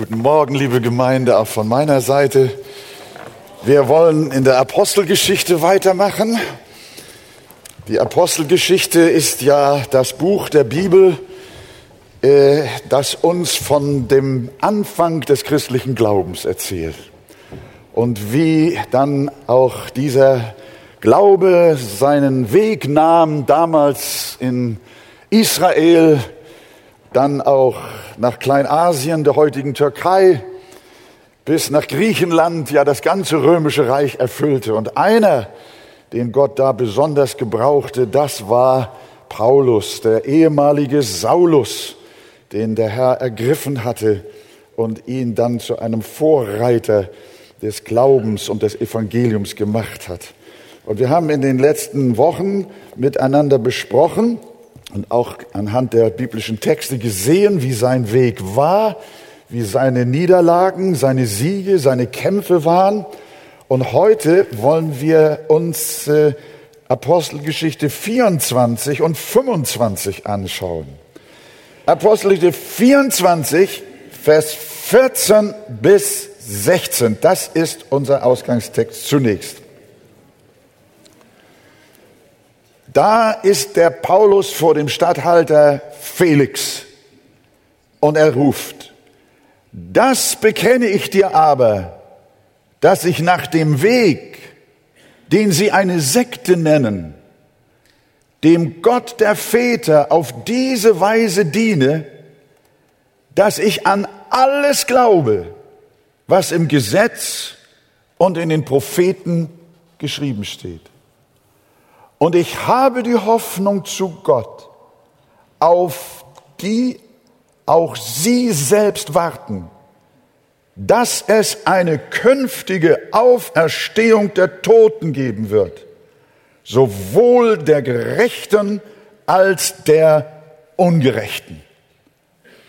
Guten Morgen, liebe Gemeinde, auch von meiner Seite. Wir wollen in der Apostelgeschichte weitermachen. Die Apostelgeschichte ist ja das Buch der Bibel, äh, das uns von dem Anfang des christlichen Glaubens erzählt. Und wie dann auch dieser Glaube seinen Weg nahm, damals in Israel, dann auch nach Kleinasien, der heutigen Türkei, bis nach Griechenland, ja das ganze römische Reich erfüllte. Und einer, den Gott da besonders gebrauchte, das war Paulus, der ehemalige Saulus, den der Herr ergriffen hatte und ihn dann zu einem Vorreiter des Glaubens und des Evangeliums gemacht hat. Und wir haben in den letzten Wochen miteinander besprochen, und auch anhand der biblischen Texte gesehen, wie sein Weg war, wie seine Niederlagen, seine Siege, seine Kämpfe waren. Und heute wollen wir uns äh, Apostelgeschichte 24 und 25 anschauen. Apostelgeschichte 24, Vers 14 bis 16. Das ist unser Ausgangstext zunächst. Da ist der Paulus vor dem Statthalter Felix und er ruft, das bekenne ich dir aber, dass ich nach dem Weg, den sie eine Sekte nennen, dem Gott der Väter auf diese Weise diene, dass ich an alles glaube, was im Gesetz und in den Propheten geschrieben steht. Und ich habe die Hoffnung zu Gott, auf die auch Sie selbst warten, dass es eine künftige Auferstehung der Toten geben wird, sowohl der Gerechten als der Ungerechten.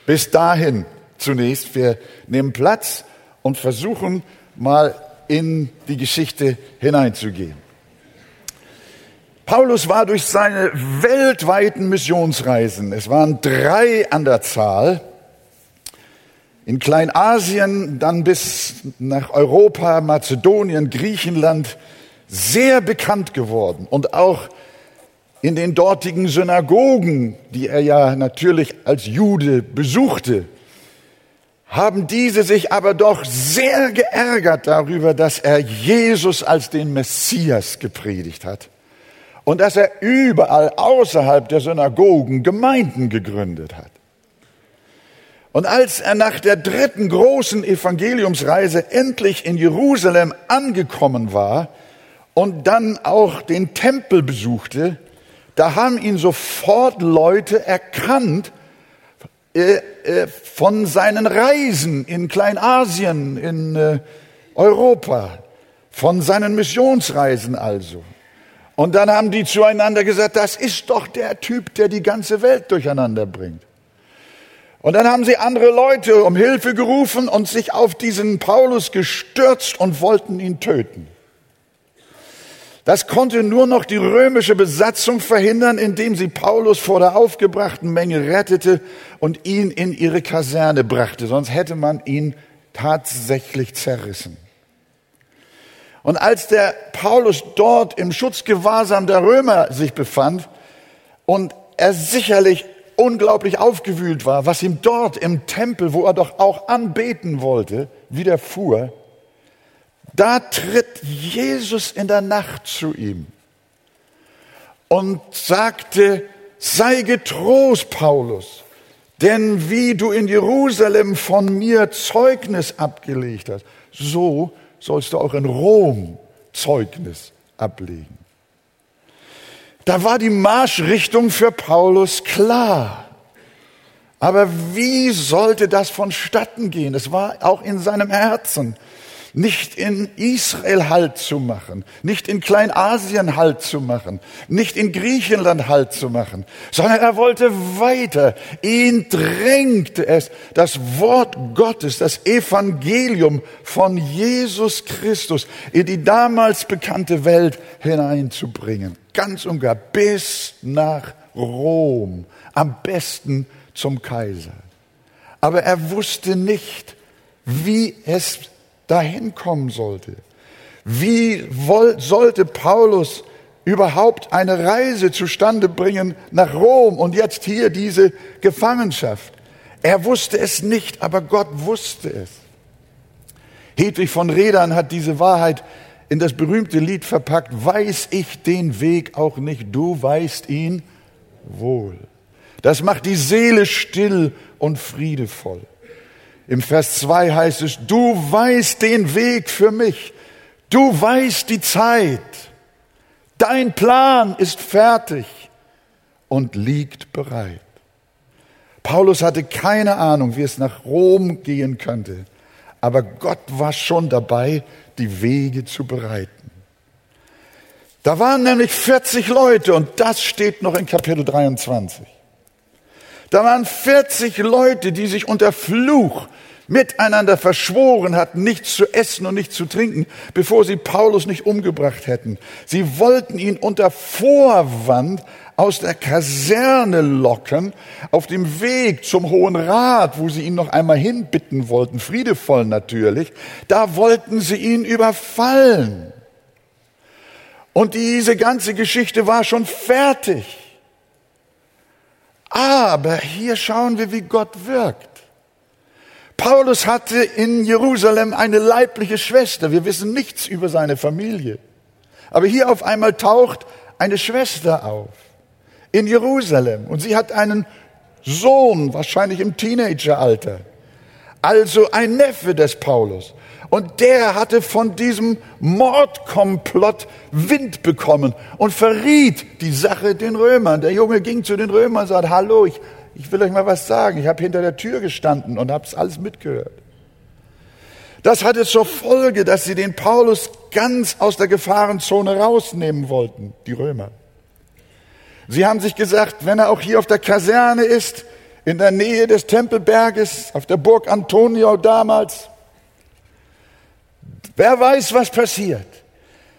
Bis dahin zunächst, wir nehmen Platz und versuchen mal in die Geschichte hineinzugehen. Paulus war durch seine weltweiten Missionsreisen, es waren drei an der Zahl, in Kleinasien, dann bis nach Europa, Mazedonien, Griechenland, sehr bekannt geworden. Und auch in den dortigen Synagogen, die er ja natürlich als Jude besuchte, haben diese sich aber doch sehr geärgert darüber, dass er Jesus als den Messias gepredigt hat und dass er überall außerhalb der Synagogen Gemeinden gegründet hat. Und als er nach der dritten großen Evangeliumsreise endlich in Jerusalem angekommen war und dann auch den Tempel besuchte, da haben ihn sofort Leute erkannt äh, äh, von seinen Reisen in Kleinasien, in äh, Europa, von seinen Missionsreisen also. Und dann haben die zueinander gesagt, das ist doch der Typ, der die ganze Welt durcheinander bringt. Und dann haben sie andere Leute um Hilfe gerufen und sich auf diesen Paulus gestürzt und wollten ihn töten. Das konnte nur noch die römische Besatzung verhindern, indem sie Paulus vor der aufgebrachten Menge rettete und ihn in ihre Kaserne brachte. Sonst hätte man ihn tatsächlich zerrissen. Und als der Paulus dort im Schutzgewahrsam der Römer sich befand und er sicherlich unglaublich aufgewühlt war, was ihm dort im Tempel, wo er doch auch anbeten wollte, widerfuhr, da tritt Jesus in der Nacht zu ihm und sagte, sei getrost, Paulus, denn wie du in Jerusalem von mir Zeugnis abgelegt hast, so sollst du auch in Rom Zeugnis ablegen. Da war die Marschrichtung für Paulus klar. Aber wie sollte das vonstatten gehen? Es war auch in seinem Herzen nicht in Israel Halt zu machen, nicht in Kleinasien Halt zu machen, nicht in Griechenland Halt zu machen, sondern er wollte weiter. Ihn drängte es, das Wort Gottes, das Evangelium von Jesus Christus in die damals bekannte Welt hineinzubringen. Ganz und gar bis nach Rom, am besten zum Kaiser. Aber er wusste nicht, wie es dahin kommen sollte. Wie sollte Paulus überhaupt eine Reise zustande bringen nach Rom und jetzt hier diese Gefangenschaft? Er wusste es nicht, aber Gott wusste es. Hedwig von Redern hat diese Wahrheit in das berühmte Lied verpackt, weiß ich den Weg auch nicht, du weißt ihn wohl. Das macht die Seele still und friedevoll. Im Vers 2 heißt es, du weißt den Weg für mich, du weißt die Zeit, dein Plan ist fertig und liegt bereit. Paulus hatte keine Ahnung, wie es nach Rom gehen könnte, aber Gott war schon dabei, die Wege zu bereiten. Da waren nämlich 40 Leute und das steht noch in Kapitel 23. Da waren 40 Leute, die sich unter Fluch miteinander verschworen hatten, nichts zu essen und nichts zu trinken, bevor sie Paulus nicht umgebracht hätten. Sie wollten ihn unter Vorwand aus der Kaserne locken, auf dem Weg zum Hohen Rat, wo sie ihn noch einmal hinbitten wollten, friedevoll natürlich, da wollten sie ihn überfallen. Und diese ganze Geschichte war schon fertig. Aber hier schauen wir, wie Gott wirkt. Paulus hatte in Jerusalem eine leibliche Schwester. Wir wissen nichts über seine Familie. Aber hier auf einmal taucht eine Schwester auf in Jerusalem und sie hat einen Sohn, wahrscheinlich im Teenageralter. Also ein Neffe des Paulus. Und der hatte von diesem Mordkomplott Wind bekommen und verriet die Sache den Römern. Der Junge ging zu den Römern und sagte, hallo, ich, ich will euch mal was sagen. Ich habe hinter der Tür gestanden und habe es alles mitgehört. Das hatte zur Folge, dass sie den Paulus ganz aus der Gefahrenzone rausnehmen wollten, die Römer. Sie haben sich gesagt, wenn er auch hier auf der Kaserne ist, in der Nähe des Tempelberges, auf der Burg Antonio damals, Wer weiß, was passiert.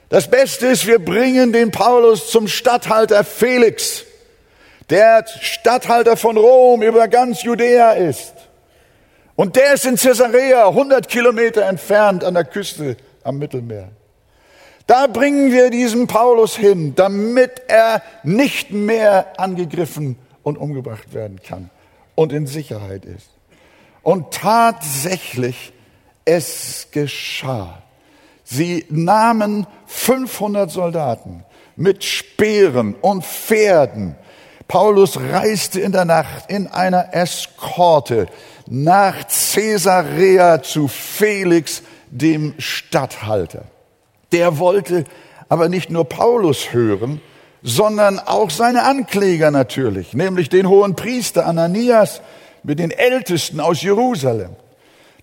Das Beste ist, wir bringen den Paulus zum Statthalter Felix, der Statthalter von Rom über ganz Judäa ist. Und der ist in Caesarea, 100 Kilometer entfernt an der Küste am Mittelmeer. Da bringen wir diesen Paulus hin, damit er nicht mehr angegriffen und umgebracht werden kann und in Sicherheit ist. Und tatsächlich, es geschah. Sie nahmen 500 Soldaten mit Speeren und Pferden. Paulus reiste in der Nacht in einer Eskorte nach Caesarea zu Felix, dem Statthalter. Der wollte aber nicht nur Paulus hören, sondern auch seine Ankläger natürlich, nämlich den hohen Priester Ananias mit den Ältesten aus Jerusalem.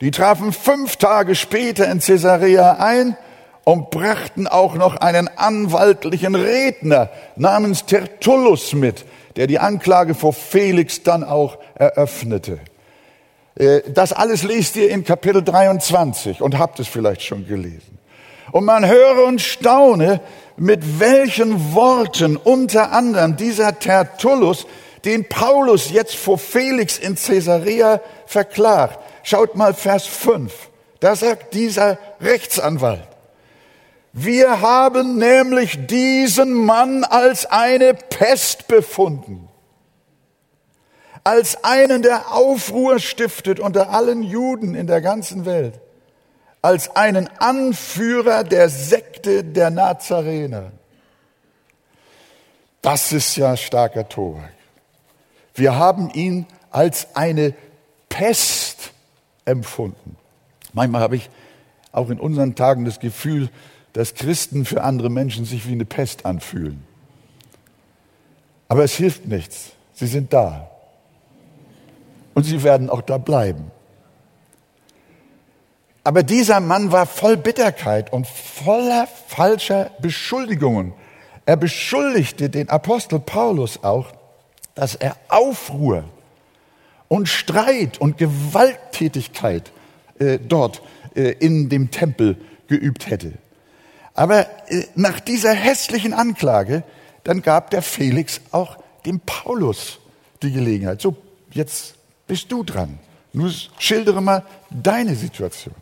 Die trafen fünf Tage später in Caesarea ein und brachten auch noch einen anwaltlichen Redner namens Tertullus mit, der die Anklage vor Felix dann auch eröffnete. Äh, das alles lest ihr in Kapitel 23 und habt es vielleicht schon gelesen. Und man höre und staune, mit welchen Worten unter anderem dieser Tertullus den Paulus jetzt vor Felix in Caesarea verklagt. Schaut mal Vers 5. Da sagt dieser Rechtsanwalt, wir haben nämlich diesen Mann als eine Pest befunden, als einen, der Aufruhr stiftet unter allen Juden in der ganzen Welt, als einen Anführer der Sekte der Nazarener. Das ist ja starker Tobak. Wir haben ihn als eine Pest empfunden. Manchmal habe ich auch in unseren Tagen das Gefühl, dass Christen für andere Menschen sich wie eine Pest anfühlen. Aber es hilft nichts. Sie sind da. Und sie werden auch da bleiben. Aber dieser Mann war voll Bitterkeit und voller falscher Beschuldigungen. Er beschuldigte den Apostel Paulus auch, dass er Aufruhr und Streit und Gewalttätigkeit äh, dort äh, in dem Tempel geübt hätte. Aber äh, nach dieser hässlichen Anklage, dann gab der Felix auch dem Paulus die Gelegenheit. So, jetzt bist du dran. Nun schildere mal deine Situation.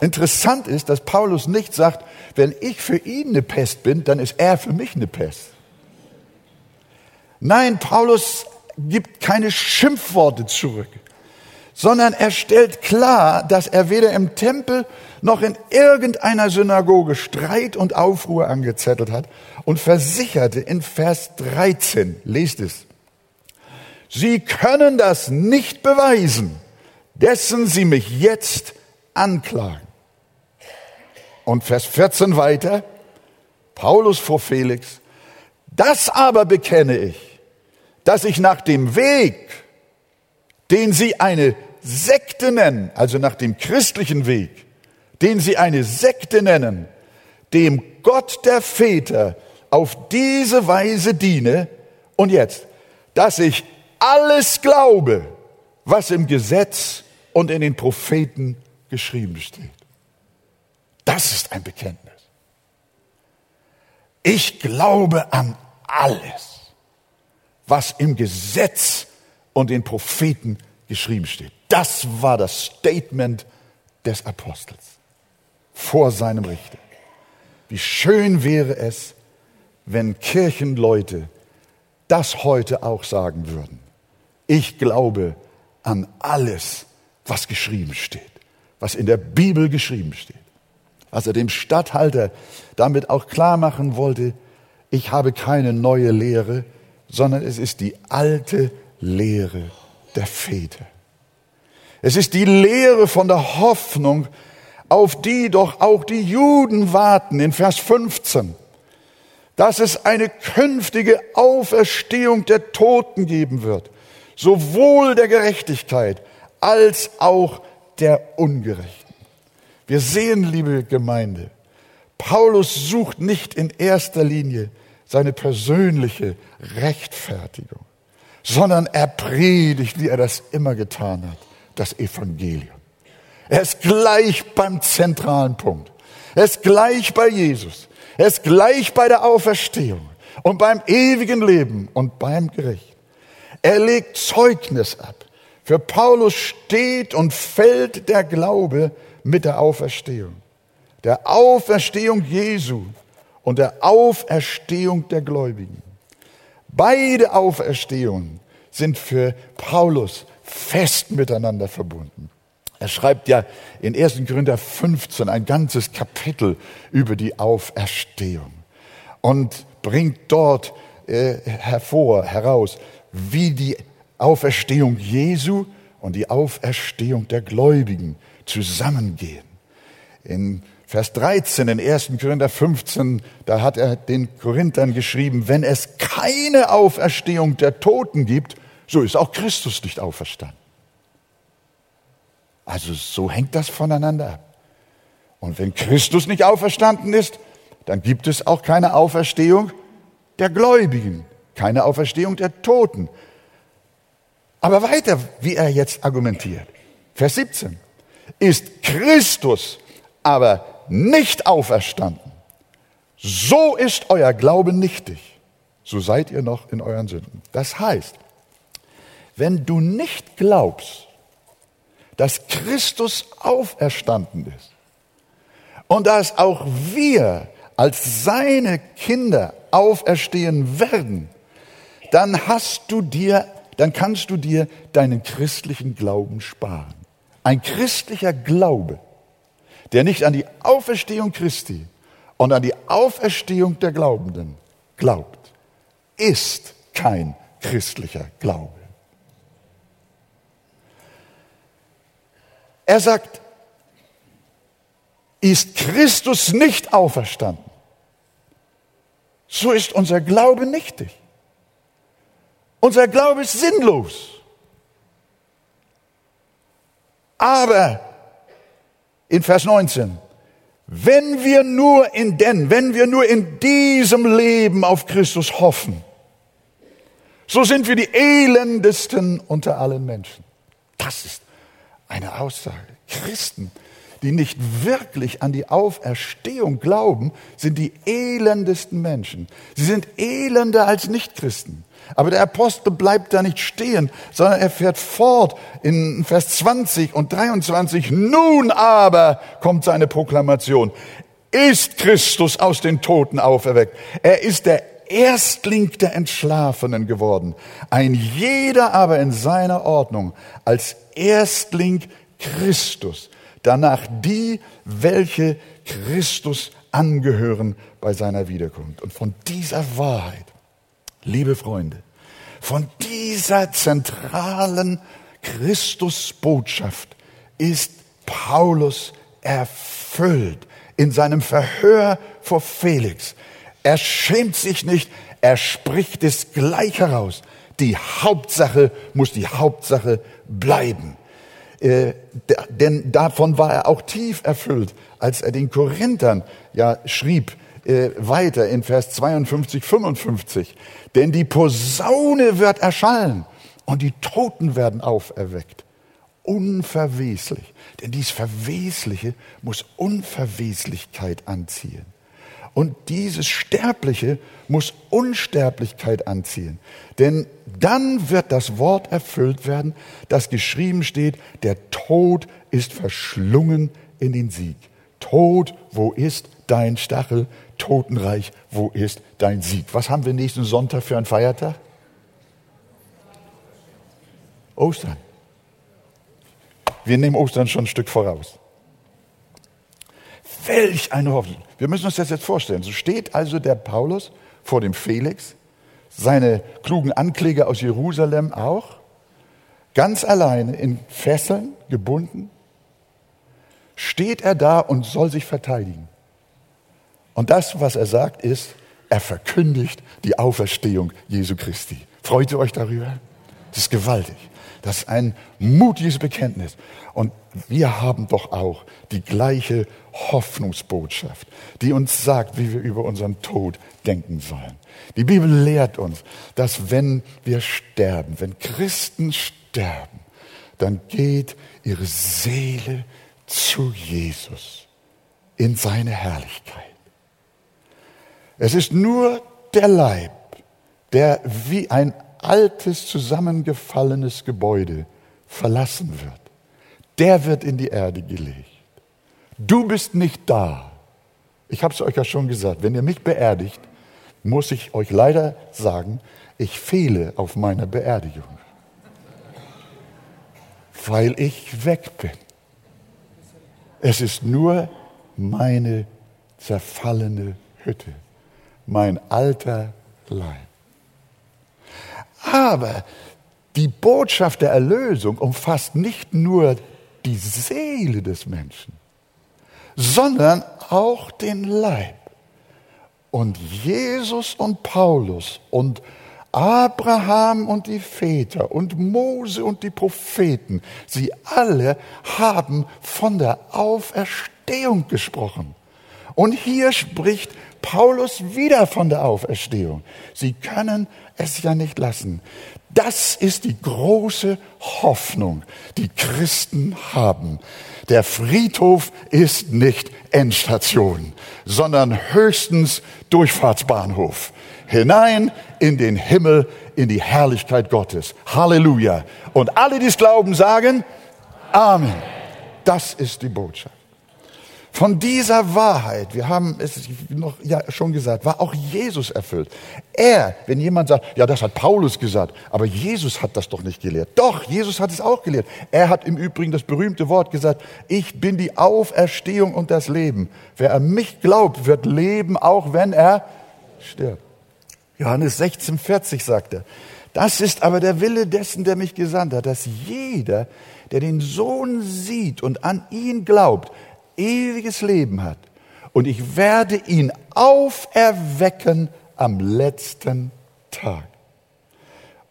Interessant ist, dass Paulus nicht sagt, wenn ich für ihn eine Pest bin, dann ist er für mich eine Pest. Nein, Paulus gibt keine Schimpfworte zurück, sondern er stellt klar, dass er weder im Tempel noch in irgendeiner Synagoge Streit und Aufruhr angezettelt hat und versicherte in Vers 13, lest es, Sie können das nicht beweisen, dessen Sie mich jetzt anklagen. Und Vers 14 weiter, Paulus vor Felix, das aber bekenne ich, dass ich nach dem Weg, den Sie eine Sekte nennen, also nach dem christlichen Weg, den Sie eine Sekte nennen, dem Gott der Väter auf diese Weise diene. Und jetzt, dass ich alles glaube, was im Gesetz und in den Propheten geschrieben steht. Das ist ein Bekenntnis. Ich glaube an alles, was im Gesetz und den Propheten geschrieben steht. Das war das Statement des Apostels vor seinem Richter. Wie schön wäre es, wenn Kirchenleute das heute auch sagen würden. Ich glaube an alles, was geschrieben steht, was in der Bibel geschrieben steht. Als er dem Statthalter damit auch klar machen wollte, ich habe keine neue Lehre, sondern es ist die alte Lehre der Väter. Es ist die Lehre von der Hoffnung, auf die doch auch die Juden warten in Vers 15, dass es eine künftige Auferstehung der Toten geben wird, sowohl der Gerechtigkeit als auch der Ungerechten. Wir sehen, liebe Gemeinde, Paulus sucht nicht in erster Linie seine persönliche Rechtfertigung, sondern er predigt, wie er das immer getan hat, das Evangelium. Er ist gleich beim zentralen Punkt. Er ist gleich bei Jesus. Er ist gleich bei der Auferstehung und beim ewigen Leben und beim Gericht. Er legt Zeugnis ab. Für Paulus steht und fällt der Glaube mit der Auferstehung. Der Auferstehung Jesu und der Auferstehung der Gläubigen. Beide Auferstehungen sind für Paulus fest miteinander verbunden. Er schreibt ja in 1. Korinther 15 ein ganzes Kapitel über die Auferstehung und bringt dort äh, hervor, heraus, wie die Auferstehung Jesu und die Auferstehung der Gläubigen zusammengehen. In Vers 13 in 1. Korinther 15, da hat er den Korinthern geschrieben, wenn es keine Auferstehung der Toten gibt, so ist auch Christus nicht auferstanden. Also so hängt das voneinander ab. Und wenn Christus nicht auferstanden ist, dann gibt es auch keine Auferstehung der Gläubigen, keine Auferstehung der Toten. Aber weiter, wie er jetzt argumentiert. Vers 17. Ist Christus aber nicht auferstanden, so ist euer Glaube nichtig, so seid ihr noch in euren Sünden. Das heißt, wenn du nicht glaubst, dass Christus auferstanden ist und dass auch wir als seine Kinder auferstehen werden, dann hast du dir dann kannst du dir deinen christlichen Glauben sparen. Ein christlicher Glaube, der nicht an die Auferstehung Christi und an die Auferstehung der Glaubenden glaubt, ist kein christlicher Glaube. Er sagt, ist Christus nicht auferstanden, so ist unser Glaube nichtig. Unser Glaube ist sinnlos. Aber in Vers 19, wenn wir nur in denn, wenn wir nur in diesem Leben auf Christus hoffen, so sind wir die elendesten unter allen Menschen. Das ist eine Aussage. Christen, die nicht wirklich an die Auferstehung glauben, sind die elendesten Menschen. Sie sind elender als Nichtchristen. Aber der Apostel bleibt da nicht stehen, sondern er fährt fort in Vers 20 und 23. Nun aber kommt seine Proklamation. Ist Christus aus den Toten auferweckt? Er ist der Erstling der Entschlafenen geworden. Ein jeder aber in seiner Ordnung als Erstling Christus. Danach die, welche Christus angehören bei seiner Wiederkunft. Und von dieser Wahrheit Liebe Freunde, von dieser zentralen Christusbotschaft ist Paulus erfüllt in seinem Verhör vor Felix. Er schämt sich nicht, er spricht es gleich heraus. Die Hauptsache muss die Hauptsache bleiben. Äh, denn davon war er auch tief erfüllt, als er den Korinthern ja schrieb, äh, weiter in Vers 52, 55. Denn die Posaune wird erschallen und die Toten werden auferweckt. Unverweslich. Denn dies Verwesliche muss Unverweslichkeit anziehen. Und dieses Sterbliche muss Unsterblichkeit anziehen. Denn dann wird das Wort erfüllt werden, das geschrieben steht, der Tod ist verschlungen in den Sieg. Tod, wo ist dein Stachel? Totenreich, wo ist dein Sieg? Was haben wir nächsten Sonntag für einen Feiertag? Ostern. Wir nehmen Ostern schon ein Stück voraus. Welch eine Hoffnung. Wir müssen uns das jetzt vorstellen. So steht also der Paulus vor dem Felix, seine klugen Ankläger aus Jerusalem auch, ganz alleine in Fesseln gebunden, steht er da und soll sich verteidigen. Und das, was er sagt, ist, er verkündigt die Auferstehung Jesu Christi. Freut ihr euch darüber? Das ist gewaltig. Das ist ein mutiges Bekenntnis. Und wir haben doch auch die gleiche Hoffnungsbotschaft, die uns sagt, wie wir über unseren Tod denken sollen. Die Bibel lehrt uns, dass wenn wir sterben, wenn Christen sterben, dann geht ihre Seele zu Jesus in seine Herrlichkeit. Es ist nur der Leib, der wie ein altes, zusammengefallenes Gebäude verlassen wird. Der wird in die Erde gelegt. Du bist nicht da. Ich habe es euch ja schon gesagt, wenn ihr mich beerdigt, muss ich euch leider sagen, ich fehle auf meiner Beerdigung, weil ich weg bin. Es ist nur meine zerfallene Hütte mein alter Leib. Aber die Botschaft der Erlösung umfasst nicht nur die Seele des Menschen, sondern auch den Leib. Und Jesus und Paulus und Abraham und die Väter und Mose und die Propheten, sie alle haben von der Auferstehung gesprochen. Und hier spricht Paulus wieder von der Auferstehung. Sie können es ja nicht lassen. Das ist die große Hoffnung, die Christen haben. Der Friedhof ist nicht Endstation, sondern höchstens Durchfahrtsbahnhof. Hinein in den Himmel, in die Herrlichkeit Gottes. Halleluja. Und alle, die es glauben, sagen Amen. Das ist die Botschaft. Von dieser Wahrheit, wir haben es noch ja schon gesagt, war auch Jesus erfüllt. Er, wenn jemand sagt, ja, das hat Paulus gesagt, aber Jesus hat das doch nicht gelehrt. Doch, Jesus hat es auch gelehrt. Er hat im Übrigen das berühmte Wort gesagt, ich bin die Auferstehung und das Leben. Wer an mich glaubt, wird leben, auch wenn er stirbt. Johannes 16, 40 sagt er. Das ist aber der Wille dessen, der mich gesandt hat, dass jeder, der den Sohn sieht und an ihn glaubt, ewiges Leben hat. Und ich werde ihn auferwecken am letzten Tag.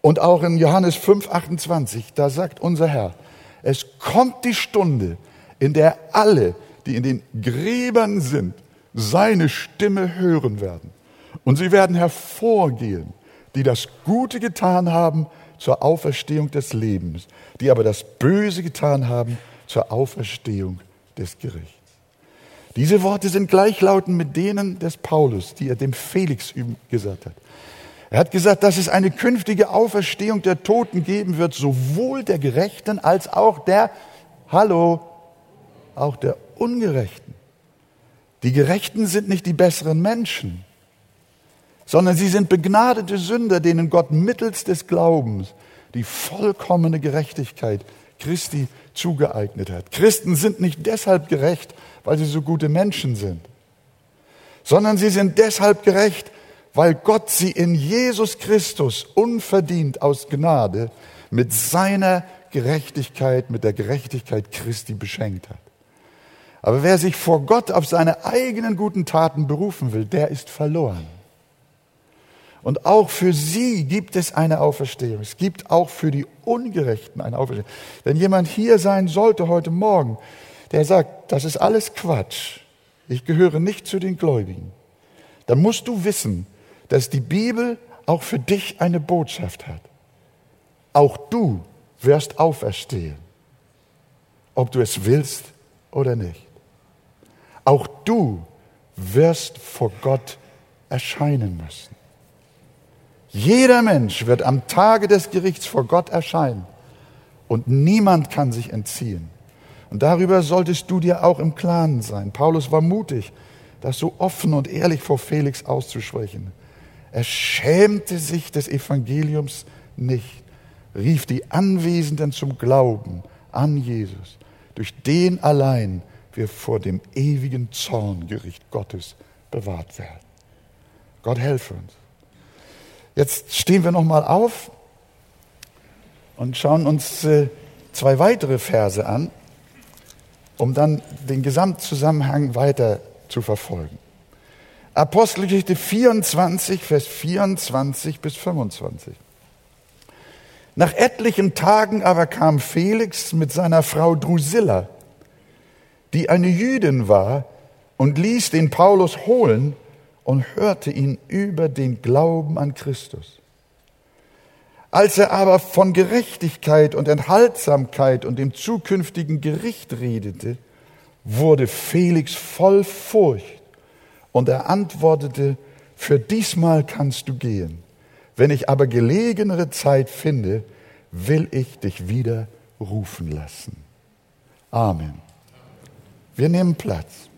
Und auch in Johannes 5, 28, da sagt unser Herr, es kommt die Stunde, in der alle, die in den Gräbern sind, seine Stimme hören werden. Und sie werden hervorgehen, die das Gute getan haben zur Auferstehung des Lebens, die aber das Böse getan haben zur Auferstehung des Gerichts. Diese Worte sind gleichlautend mit denen des Paulus, die er dem Felix gesagt hat. Er hat gesagt, dass es eine künftige Auferstehung der Toten geben wird, sowohl der Gerechten als auch der, hallo, auch der Ungerechten. Die Gerechten sind nicht die besseren Menschen, sondern sie sind begnadete Sünder, denen Gott mittels des Glaubens die vollkommene Gerechtigkeit Christi zugeeignet hat. Christen sind nicht deshalb gerecht, weil sie so gute Menschen sind, sondern sie sind deshalb gerecht, weil Gott sie in Jesus Christus unverdient aus Gnade mit seiner Gerechtigkeit, mit der Gerechtigkeit Christi beschenkt hat. Aber wer sich vor Gott auf seine eigenen guten Taten berufen will, der ist verloren. Und auch für sie gibt es eine Auferstehung. Es gibt auch für die Ungerechten eine Auferstehung. Wenn jemand hier sein sollte heute Morgen, der sagt, das ist alles Quatsch, ich gehöre nicht zu den Gläubigen, dann musst du wissen, dass die Bibel auch für dich eine Botschaft hat. Auch du wirst auferstehen, ob du es willst oder nicht. Auch du wirst vor Gott erscheinen müssen. Jeder Mensch wird am Tage des Gerichts vor Gott erscheinen und niemand kann sich entziehen. Und darüber solltest du dir auch im Klaren sein. Paulus war mutig, das so offen und ehrlich vor Felix auszusprechen. Er schämte sich des Evangeliums nicht, rief die Anwesenden zum Glauben an Jesus, durch den allein wir vor dem ewigen Zorngericht Gottes bewahrt werden. Gott helfe uns. Jetzt stehen wir noch mal auf und schauen uns äh, zwei weitere Verse an, um dann den Gesamtzusammenhang weiter zu verfolgen. Apostelgeschichte 24, Vers 24 bis 25. Nach etlichen Tagen aber kam Felix mit seiner Frau Drusilla die eine Jüdin war, und ließ den Paulus holen und hörte ihn über den Glauben an Christus. Als er aber von Gerechtigkeit und Enthaltsamkeit und dem zukünftigen Gericht redete, wurde Felix voll Furcht und er antwortete, für diesmal kannst du gehen. Wenn ich aber gelegenere Zeit finde, will ich dich wieder rufen lassen. Amen. Wir nehmen Platz.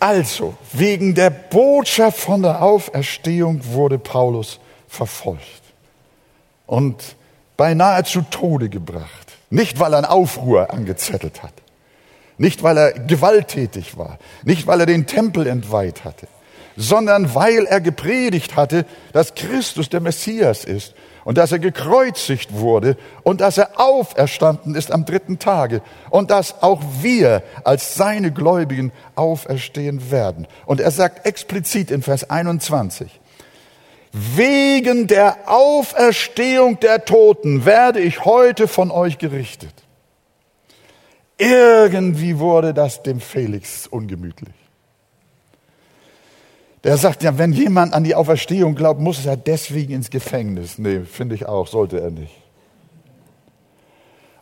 Also, wegen der Botschaft von der Auferstehung wurde Paulus verfolgt und beinahe zu Tode gebracht. Nicht, weil er einen Aufruhr angezettelt hat, nicht, weil er gewalttätig war, nicht, weil er den Tempel entweiht hatte, sondern weil er gepredigt hatte, dass Christus der Messias ist und dass er gekreuzigt wurde und dass er auferstanden ist am dritten Tage und dass auch wir als seine Gläubigen auferstehen werden. Und er sagt explizit in Vers 21, wegen der Auferstehung der Toten werde ich heute von euch gerichtet. Irgendwie wurde das dem Felix ungemütlich. Der sagt ja, wenn jemand an die Auferstehung glaubt, muss er deswegen ins Gefängnis. Nee, finde ich auch, sollte er nicht.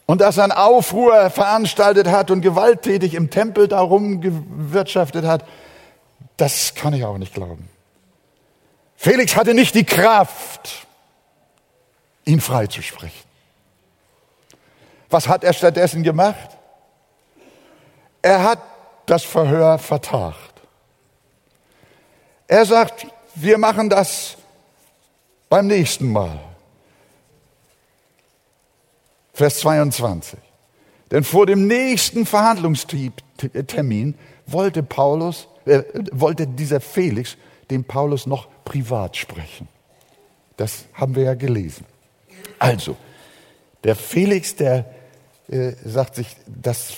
Und dass er einen Aufruhr veranstaltet hat und gewalttätig im Tempel darum gewirtschaftet hat, das kann ich auch nicht glauben. Felix hatte nicht die Kraft, ihn freizusprechen. Was hat er stattdessen gemacht? Er hat das Verhör vertagt. Er sagt, wir machen das beim nächsten Mal. Vers 22. Denn vor dem nächsten Verhandlungstermin wollte Paulus, äh, wollte dieser Felix dem Paulus noch privat sprechen. Das haben wir ja gelesen. Also, der Felix, der äh, sagt sich, das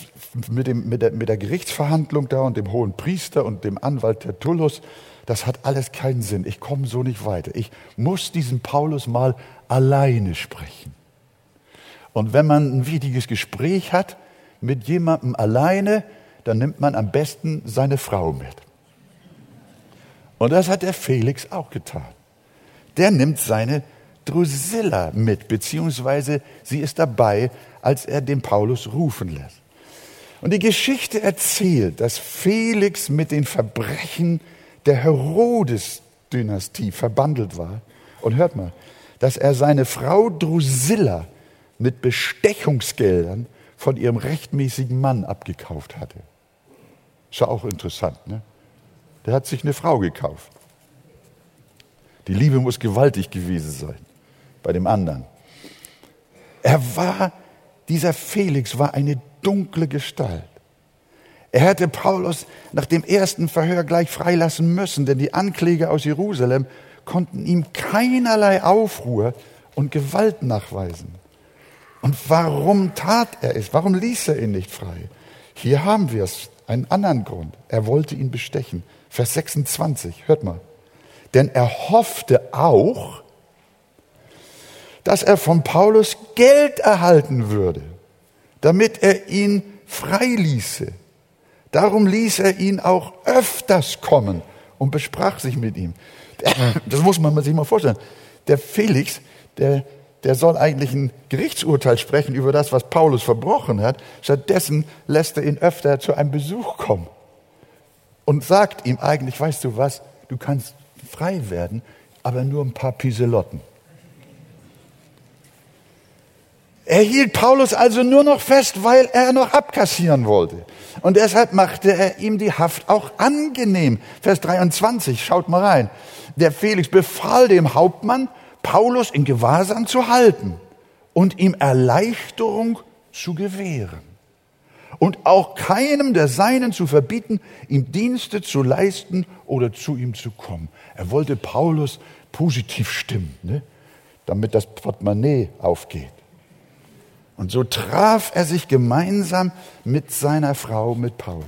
mit, dem, mit, der, mit der Gerichtsverhandlung da und dem hohen Priester und dem Anwalt Tertullus, das hat alles keinen Sinn. Ich komme so nicht weiter. Ich muss diesen Paulus mal alleine sprechen. Und wenn man ein wichtiges Gespräch hat mit jemandem alleine, dann nimmt man am besten seine Frau mit. Und das hat der Felix auch getan. Der nimmt seine Drusilla mit, beziehungsweise sie ist dabei, als er den Paulus rufen lässt. Und die Geschichte erzählt, dass Felix mit den Verbrechen der Herodes-Dynastie verbandelt war. Und hört mal, dass er seine Frau Drusilla mit Bestechungsgeldern von ihrem rechtmäßigen Mann abgekauft hatte. Ist ja auch interessant, ne? Der hat sich eine Frau gekauft. Die Liebe muss gewaltig gewesen sein bei dem anderen. Er war, dieser Felix war eine dunkle Gestalt. Er hätte Paulus nach dem ersten Verhör gleich freilassen müssen, denn die Ankläger aus Jerusalem konnten ihm keinerlei Aufruhr und Gewalt nachweisen. Und warum tat er es? Warum ließ er ihn nicht frei? Hier haben wir es, einen anderen Grund. Er wollte ihn bestechen. Vers 26, hört mal. Denn er hoffte auch, dass er von Paulus Geld erhalten würde, damit er ihn freiließe. Darum ließ er ihn auch öfters kommen und besprach sich mit ihm. Das muss man sich mal vorstellen. Der Felix, der, der soll eigentlich ein Gerichtsurteil sprechen über das, was Paulus verbrochen hat. Stattdessen lässt er ihn öfter zu einem Besuch kommen und sagt ihm eigentlich, weißt du was, du kannst frei werden, aber nur ein paar Piselotten. Er hielt Paulus also nur noch fest, weil er noch abkassieren wollte. Und deshalb machte er ihm die Haft auch angenehm. Vers 23, schaut mal rein. Der Felix befahl dem Hauptmann, Paulus in Gewahrsam zu halten und ihm Erleichterung zu gewähren. Und auch keinem der Seinen zu verbieten, ihm Dienste zu leisten oder zu ihm zu kommen. Er wollte Paulus positiv stimmen, ne? damit das Portemonnaie aufgeht. Und so traf er sich gemeinsam mit seiner Frau, mit Paulus.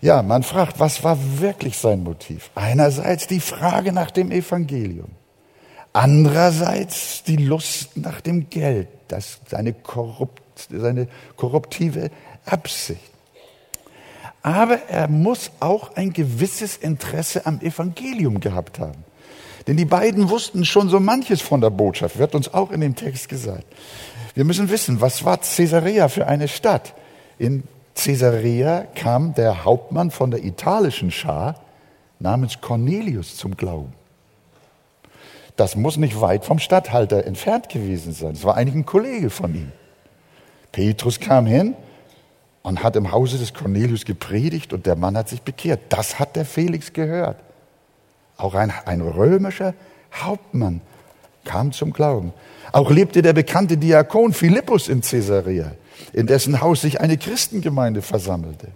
Ja, man fragt, was war wirklich sein Motiv? Einerseits die Frage nach dem Evangelium. Andererseits die Lust nach dem Geld, das seine, korrupt, seine korruptive Absicht. Aber er muss auch ein gewisses Interesse am Evangelium gehabt haben. Denn die beiden wussten schon so manches von der Botschaft, wird uns auch in dem Text gesagt. Wir müssen wissen, was war Caesarea für eine Stadt? In Caesarea kam der Hauptmann von der italischen Schar namens Cornelius zum Glauben. Das muss nicht weit vom Statthalter entfernt gewesen sein. Es war eigentlich ein Kollege von ihm. Petrus kam hin und hat im Hause des Cornelius gepredigt und der Mann hat sich bekehrt. Das hat der Felix gehört. Auch ein, ein römischer Hauptmann kam zum Glauben. Auch lebte der bekannte Diakon Philippus in Caesarea, in dessen Haus sich eine Christengemeinde versammelte.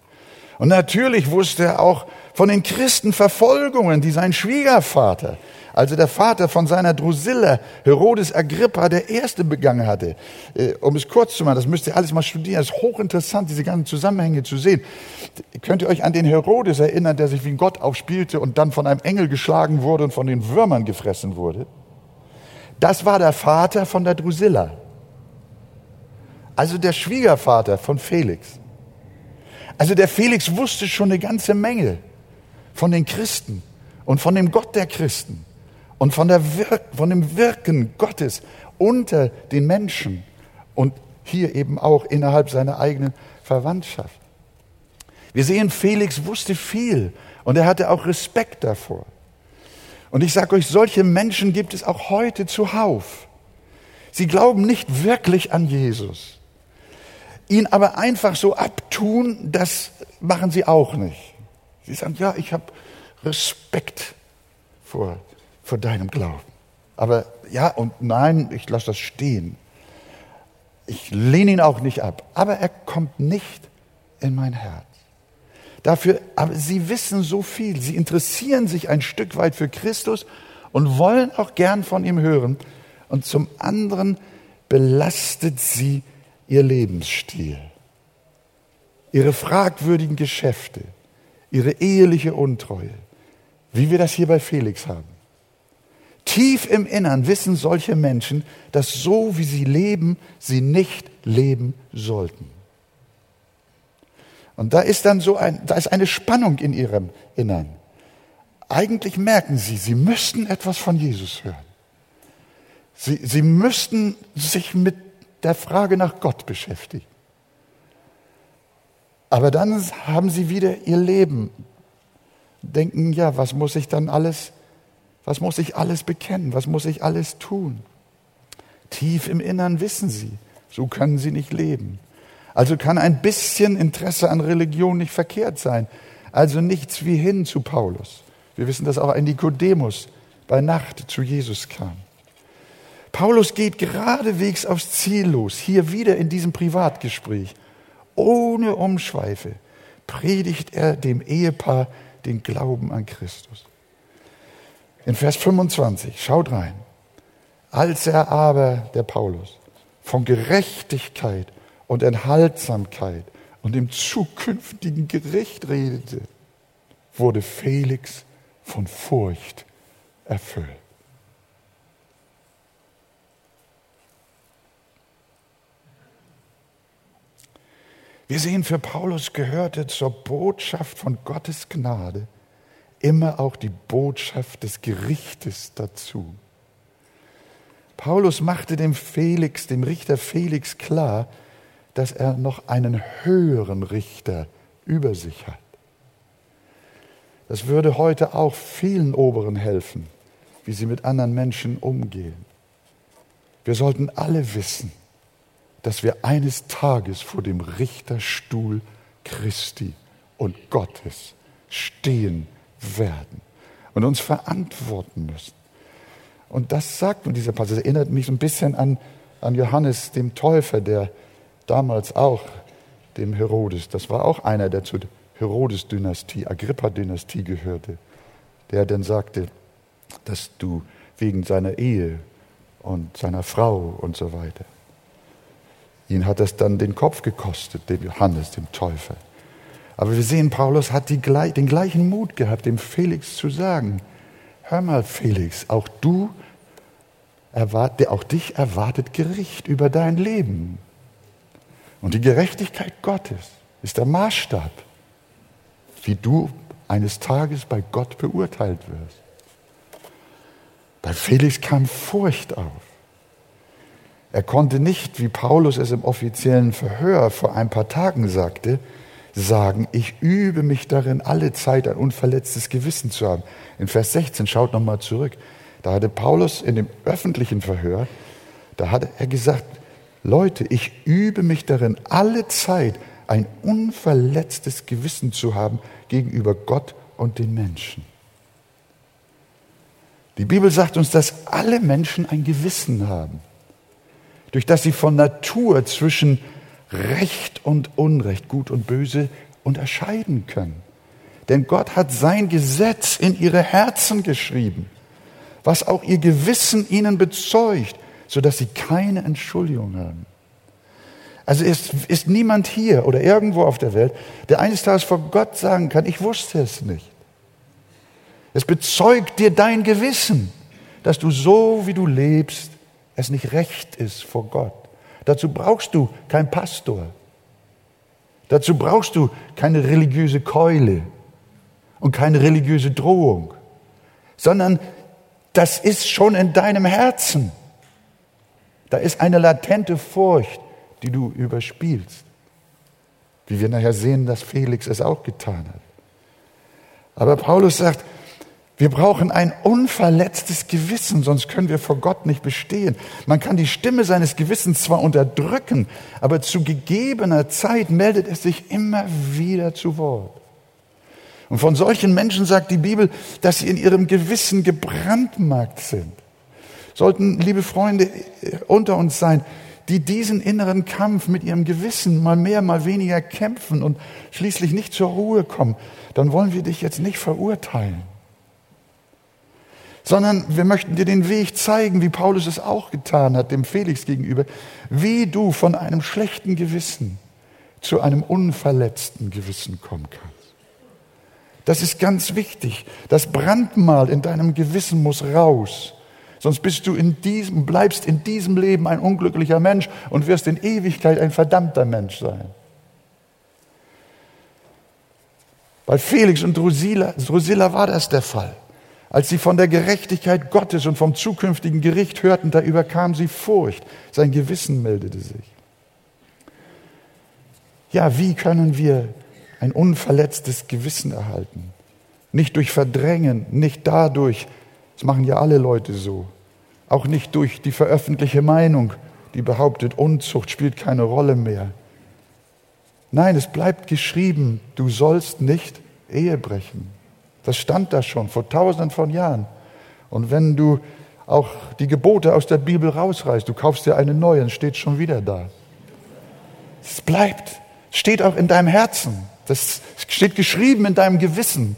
Und natürlich wusste er auch von den Christenverfolgungen, die sein Schwiegervater, also der Vater von seiner Drusilla, Herodes Agrippa, der Erste begangen hatte. Äh, um es kurz zu machen, das müsst ihr alles mal studieren, es ist hochinteressant, diese ganzen Zusammenhänge zu sehen. Könnt ihr euch an den Herodes erinnern, der sich wie ein Gott aufspielte und dann von einem Engel geschlagen wurde und von den Würmern gefressen wurde? Das war der Vater von der Drusilla. Also der Schwiegervater von Felix. Also der Felix wusste schon eine ganze Menge von den Christen und von dem Gott der Christen und von, der Wirk von dem Wirken Gottes unter den Menschen und hier eben auch innerhalb seiner eigenen Verwandtschaft. Wir sehen, Felix wusste viel und er hatte auch Respekt davor. Und ich sage euch, solche Menschen gibt es auch heute zuhauf. Sie glauben nicht wirklich an Jesus. Ihn aber einfach so abtun, das machen sie auch nicht. Sie sagen, ja, ich habe Respekt vor, vor deinem Glauben. Aber ja und nein, ich lasse das stehen. Ich lehne ihn auch nicht ab. Aber er kommt nicht in mein Herz dafür, aber sie wissen so viel, sie interessieren sich ein Stück weit für Christus und wollen auch gern von ihm hören. Und zum anderen belastet sie ihr Lebensstil, ihre fragwürdigen Geschäfte, ihre eheliche Untreue, wie wir das hier bei Felix haben. Tief im Innern wissen solche Menschen, dass so wie sie leben, sie nicht leben sollten. Und da ist dann so ein, da ist eine Spannung in ihrem Innern. Eigentlich merken sie, sie müssten etwas von Jesus hören. Sie, sie müssten sich mit der Frage nach Gott beschäftigen. Aber dann haben sie wieder ihr Leben, denken, ja, was muss ich dann alles, was muss ich alles bekennen, was muss ich alles tun? Tief im Innern wissen sie, so können sie nicht leben. Also kann ein bisschen Interesse an Religion nicht verkehrt sein. Also nichts wie hin zu Paulus. Wir wissen, dass auch ein Nikodemus bei Nacht zu Jesus kam. Paulus geht geradewegs aufs Ziel los, hier wieder in diesem Privatgespräch. Ohne Umschweife predigt er dem Ehepaar den Glauben an Christus. In Vers 25, schaut rein. Als er aber, der Paulus, von Gerechtigkeit und Enthaltsamkeit und dem zukünftigen Gericht redete, wurde Felix von Furcht erfüllt. Wir sehen, für Paulus gehörte zur Botschaft von Gottes Gnade immer auch die Botschaft des Gerichtes dazu. Paulus machte dem Felix, dem Richter Felix klar, dass er noch einen höheren Richter über sich hat. Das würde heute auch vielen Oberen helfen, wie sie mit anderen Menschen umgehen. Wir sollten alle wissen, dass wir eines Tages vor dem Richterstuhl Christi und Gottes stehen werden und uns verantworten müssen. Und das sagt mir dieser Passage. Das erinnert mich ein bisschen an, an Johannes, dem Täufer, der damals auch dem Herodes, das war auch einer, der zur Herodes-Dynastie, Agrippa-Dynastie gehörte, der dann sagte, dass du wegen seiner Ehe und seiner Frau und so weiter Ihn hat es dann den Kopf gekostet, dem Johannes, dem Täufer. Aber wir sehen, Paulus hat die, den gleichen Mut gehabt, dem Felix zu sagen, hör mal Felix, auch du, erwart, auch dich erwartet Gericht über dein Leben. Und die Gerechtigkeit Gottes ist der Maßstab, wie du eines Tages bei Gott beurteilt wirst. Bei Felix kam Furcht auf. Er konnte nicht, wie Paulus es im offiziellen Verhör vor ein paar Tagen sagte, sagen, ich übe mich darin, alle Zeit ein unverletztes Gewissen zu haben. In Vers 16, schaut nochmal zurück, da hatte Paulus in dem öffentlichen Verhör, da hat er gesagt, Leute, ich übe mich darin, alle Zeit ein unverletztes Gewissen zu haben gegenüber Gott und den Menschen. Die Bibel sagt uns, dass alle Menschen ein Gewissen haben durch das sie von Natur zwischen Recht und Unrecht, Gut und Böse unterscheiden können. Denn Gott hat sein Gesetz in ihre Herzen geschrieben, was auch ihr Gewissen ihnen bezeugt, sodass sie keine Entschuldigung haben. Also ist, ist niemand hier oder irgendwo auf der Welt, der eines Tages vor Gott sagen kann, ich wusste es nicht. Es bezeugt dir dein Gewissen, dass du so, wie du lebst, es nicht recht ist vor Gott. Dazu brauchst du keinen Pastor. Dazu brauchst du keine religiöse Keule und keine religiöse Drohung, sondern das ist schon in deinem Herzen. Da ist eine latente Furcht, die du überspielst. Wie wir nachher sehen, dass Felix es auch getan hat. Aber Paulus sagt, wir brauchen ein unverletztes Gewissen, sonst können wir vor Gott nicht bestehen. Man kann die Stimme seines Gewissens zwar unterdrücken, aber zu gegebener Zeit meldet es sich immer wieder zu Wort. Und von solchen Menschen sagt die Bibel, dass sie in ihrem Gewissen gebrandmarkt sind. Sollten, liebe Freunde, unter uns sein, die diesen inneren Kampf mit ihrem Gewissen mal mehr, mal weniger kämpfen und schließlich nicht zur Ruhe kommen, dann wollen wir dich jetzt nicht verurteilen sondern wir möchten dir den Weg zeigen, wie Paulus es auch getan hat, dem Felix gegenüber, wie du von einem schlechten Gewissen zu einem unverletzten Gewissen kommen kannst. Das ist ganz wichtig. Das Brandmal in deinem Gewissen muss raus. Sonst bist du in diesem, bleibst in diesem Leben ein unglücklicher Mensch und wirst in Ewigkeit ein verdammter Mensch sein. Bei Felix und Drusilla, Drusilla war das der Fall. Als sie von der Gerechtigkeit Gottes und vom zukünftigen Gericht hörten, da überkam sie Furcht. Sein Gewissen meldete sich. Ja, wie können wir ein unverletztes Gewissen erhalten? Nicht durch Verdrängen, nicht dadurch, das machen ja alle Leute so, auch nicht durch die veröffentlichte Meinung, die behauptet, Unzucht spielt keine Rolle mehr. Nein, es bleibt geschrieben, du sollst nicht Ehe brechen. Das stand da schon vor tausenden von Jahren. Und wenn du auch die Gebote aus der Bibel rausreißt, du kaufst dir eine neue, steht schon wieder da. Es bleibt, steht auch in deinem Herzen. Das steht geschrieben in deinem Gewissen.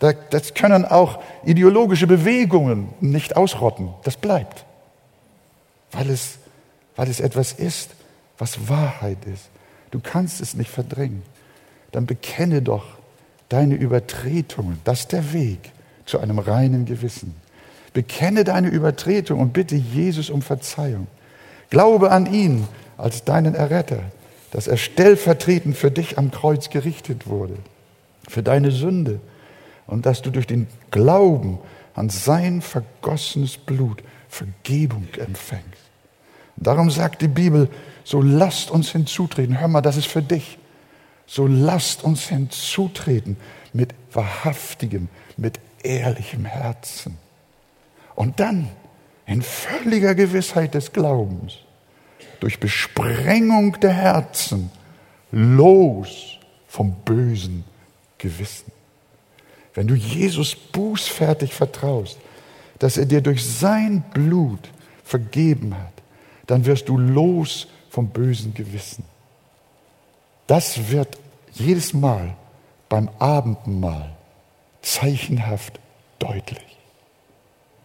Das können auch ideologische Bewegungen nicht ausrotten. Das bleibt. Weil es, weil es etwas ist, was Wahrheit ist. Du kannst es nicht verdrängen. Dann bekenne doch deine Übertretungen. Das ist der Weg zu einem reinen Gewissen. Bekenne deine Übertretung und bitte Jesus um Verzeihung. Glaube an ihn als deinen Erretter, dass er stellvertretend für dich am Kreuz gerichtet wurde, für deine Sünde und dass du durch den Glauben an sein vergossenes Blut Vergebung empfängst. Darum sagt die Bibel, so lasst uns hinzutreten. Hör mal, das ist für dich so lasst uns hinzutreten mit wahrhaftigem, mit ehrlichem Herzen. Und dann in völliger Gewissheit des Glaubens, durch Besprengung der Herzen, los vom bösen Gewissen. Wenn du Jesus bußfertig vertraust, dass er dir durch sein Blut vergeben hat, dann wirst du los vom bösen Gewissen. Das wird jedes Mal beim Abendmahl zeichenhaft deutlich.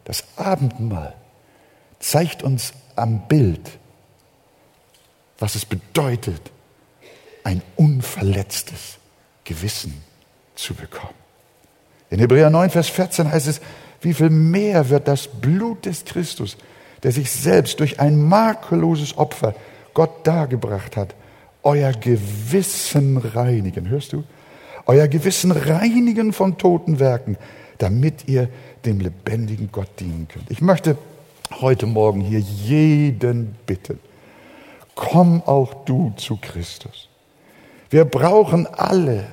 Das Abendmahl zeigt uns am Bild, was es bedeutet, ein unverletztes Gewissen zu bekommen. In Hebräer 9, Vers 14 heißt es, wie viel mehr wird das Blut des Christus, der sich selbst durch ein makelloses Opfer Gott dargebracht hat, euer Gewissen reinigen. Hörst du? Euer Gewissen reinigen von toten Werken, damit ihr dem lebendigen Gott dienen könnt. Ich möchte heute Morgen hier jeden bitten, komm auch du zu Christus. Wir brauchen alle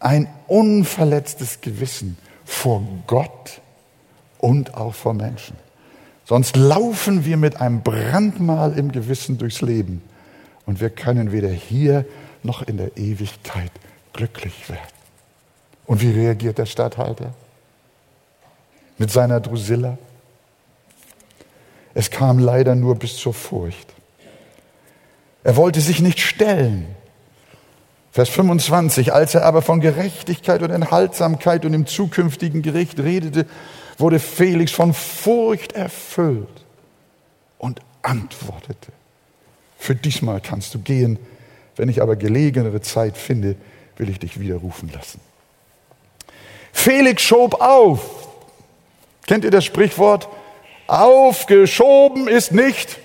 ein unverletztes Gewissen vor Gott und auch vor Menschen. Sonst laufen wir mit einem Brandmal im Gewissen durchs Leben und wir können weder hier noch in der Ewigkeit glücklich werden. Und wie reagiert der Statthalter? Mit seiner Drusilla? Es kam leider nur bis zur Furcht. Er wollte sich nicht stellen. Vers 25, als er aber von Gerechtigkeit und Enthaltsamkeit und dem zukünftigen Gericht redete, wurde Felix von Furcht erfüllt und antwortete. Für diesmal kannst du gehen. Wenn ich aber gelegenere Zeit finde, will ich dich wieder rufen lassen. Felix schob auf. Kennt ihr das Sprichwort? Aufgeschoben ist nicht.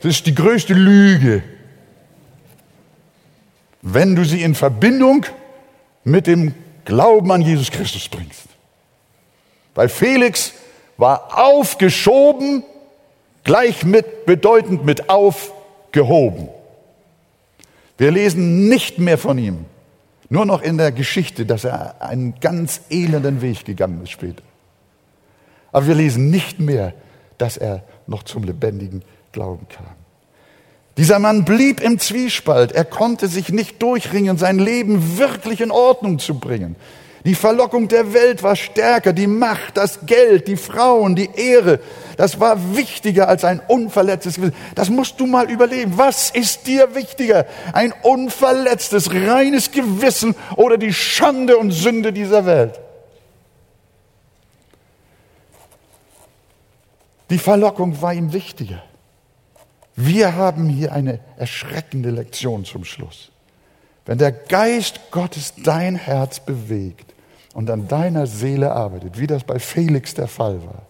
Das ist die größte Lüge. Wenn du sie in Verbindung mit dem Glauben an Jesus Christus bringst. Weil Felix war aufgeschoben gleich mit bedeutend mit aufgehoben. Wir lesen nicht mehr von ihm, nur noch in der Geschichte, dass er einen ganz elenden Weg gegangen ist später. Aber wir lesen nicht mehr, dass er noch zum lebendigen Glauben kam. Dieser Mann blieb im Zwiespalt. Er konnte sich nicht durchringen, sein Leben wirklich in Ordnung zu bringen. Die Verlockung der Welt war stärker, die Macht, das Geld, die Frauen, die Ehre. Das war wichtiger als ein unverletztes Gewissen. Das musst du mal überlegen. Was ist dir wichtiger? Ein unverletztes, reines Gewissen oder die Schande und Sünde dieser Welt? Die Verlockung war ihm wichtiger. Wir haben hier eine erschreckende Lektion zum Schluss. Wenn der Geist Gottes dein Herz bewegt, und an deiner Seele arbeitet, wie das bei Felix der Fall war,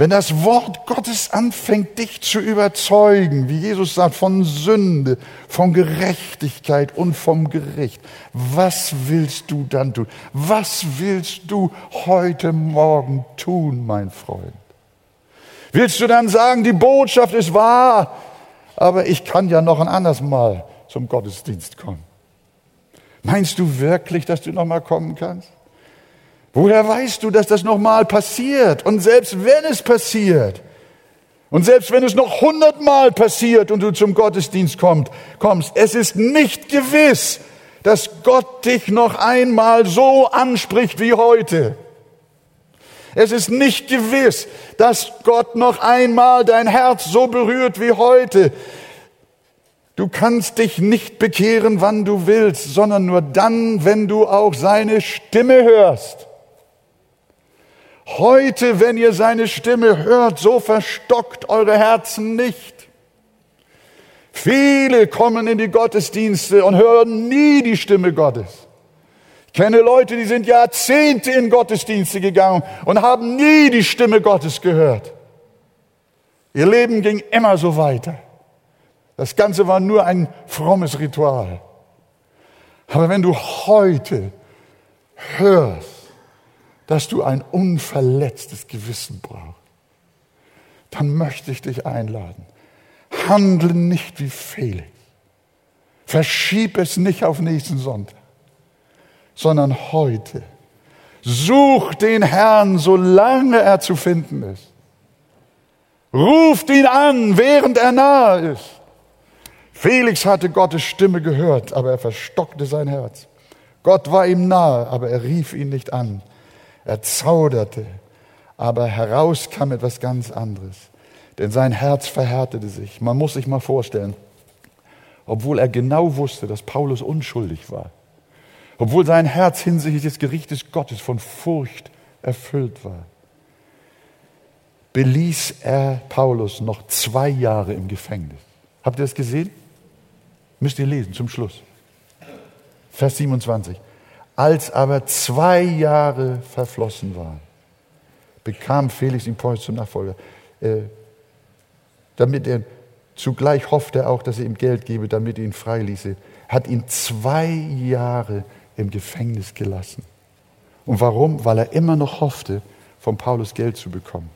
Wenn das Wort Gottes anfängt, dich zu überzeugen, wie Jesus sagt, von Sünde, von Gerechtigkeit und vom Gericht, was willst du dann tun? Was willst du heute Morgen tun, mein Freund? Willst du dann sagen, die Botschaft ist wahr, aber ich kann ja noch ein anderes Mal zum Gottesdienst kommen? Meinst du wirklich, dass du noch mal kommen kannst? Woher weißt du, dass das nochmal passiert? Und selbst wenn es passiert, und selbst wenn es noch hundertmal passiert und du zum Gottesdienst kommst, kommst, es ist nicht gewiss, dass Gott dich noch einmal so anspricht wie heute. Es ist nicht gewiss, dass Gott noch einmal dein Herz so berührt wie heute. Du kannst dich nicht bekehren, wann du willst, sondern nur dann, wenn du auch seine Stimme hörst. Heute, wenn ihr seine Stimme hört, so verstockt eure Herzen nicht. Viele kommen in die Gottesdienste und hören nie die Stimme Gottes. Ich kenne Leute, die sind Jahrzehnte in Gottesdienste gegangen und haben nie die Stimme Gottes gehört. Ihr Leben ging immer so weiter. Das Ganze war nur ein frommes Ritual. Aber wenn du heute hörst, dass du ein unverletztes Gewissen brauchst, dann möchte ich dich einladen. Handle nicht wie Felix. Verschieb es nicht auf nächsten Sonntag, sondern heute. Such den Herrn, solange er zu finden ist. Ruft ihn an, während er nahe ist. Felix hatte Gottes Stimme gehört, aber er verstockte sein Herz. Gott war ihm nahe, aber er rief ihn nicht an. Er zauderte, aber heraus kam etwas ganz anderes. Denn sein Herz verhärtete sich. Man muss sich mal vorstellen, obwohl er genau wusste, dass Paulus unschuldig war, obwohl sein Herz hinsichtlich des Gerichtes Gottes von Furcht erfüllt war, beließ er Paulus noch zwei Jahre im Gefängnis. Habt ihr das gesehen? Müsst ihr lesen zum Schluss. Vers 27. Als aber zwei Jahre verflossen waren, bekam Felix ihn Paulus zum Nachfolger. Äh, damit er zugleich hoffte er auch, dass er ihm Geld gebe, damit er ihn freiließe. Hat ihn zwei Jahre im Gefängnis gelassen. Und warum? Weil er immer noch hoffte, von Paulus Geld zu bekommen.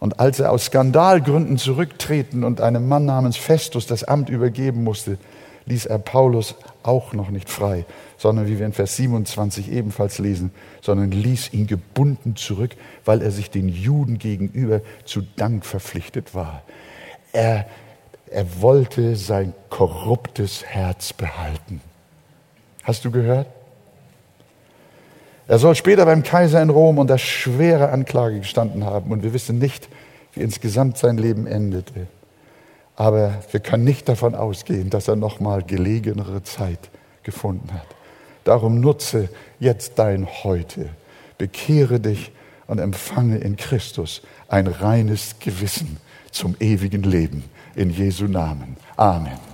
Und als er aus Skandalgründen zurücktreten und einem Mann namens Festus das Amt übergeben musste, ließ er Paulus auch noch nicht frei, sondern wie wir in Vers 27 ebenfalls lesen, sondern ließ ihn gebunden zurück, weil er sich den Juden gegenüber zu Dank verpflichtet war. Er, er wollte sein korruptes Herz behalten. Hast du gehört? Er soll später beim Kaiser in Rom unter schwerer Anklage gestanden haben und wir wissen nicht, wie insgesamt sein Leben endete. Aber wir können nicht davon ausgehen, dass er nochmal gelegenere Zeit gefunden hat. Darum nutze jetzt dein Heute. Bekehre dich und empfange in Christus ein reines Gewissen zum ewigen Leben. In Jesu Namen. Amen.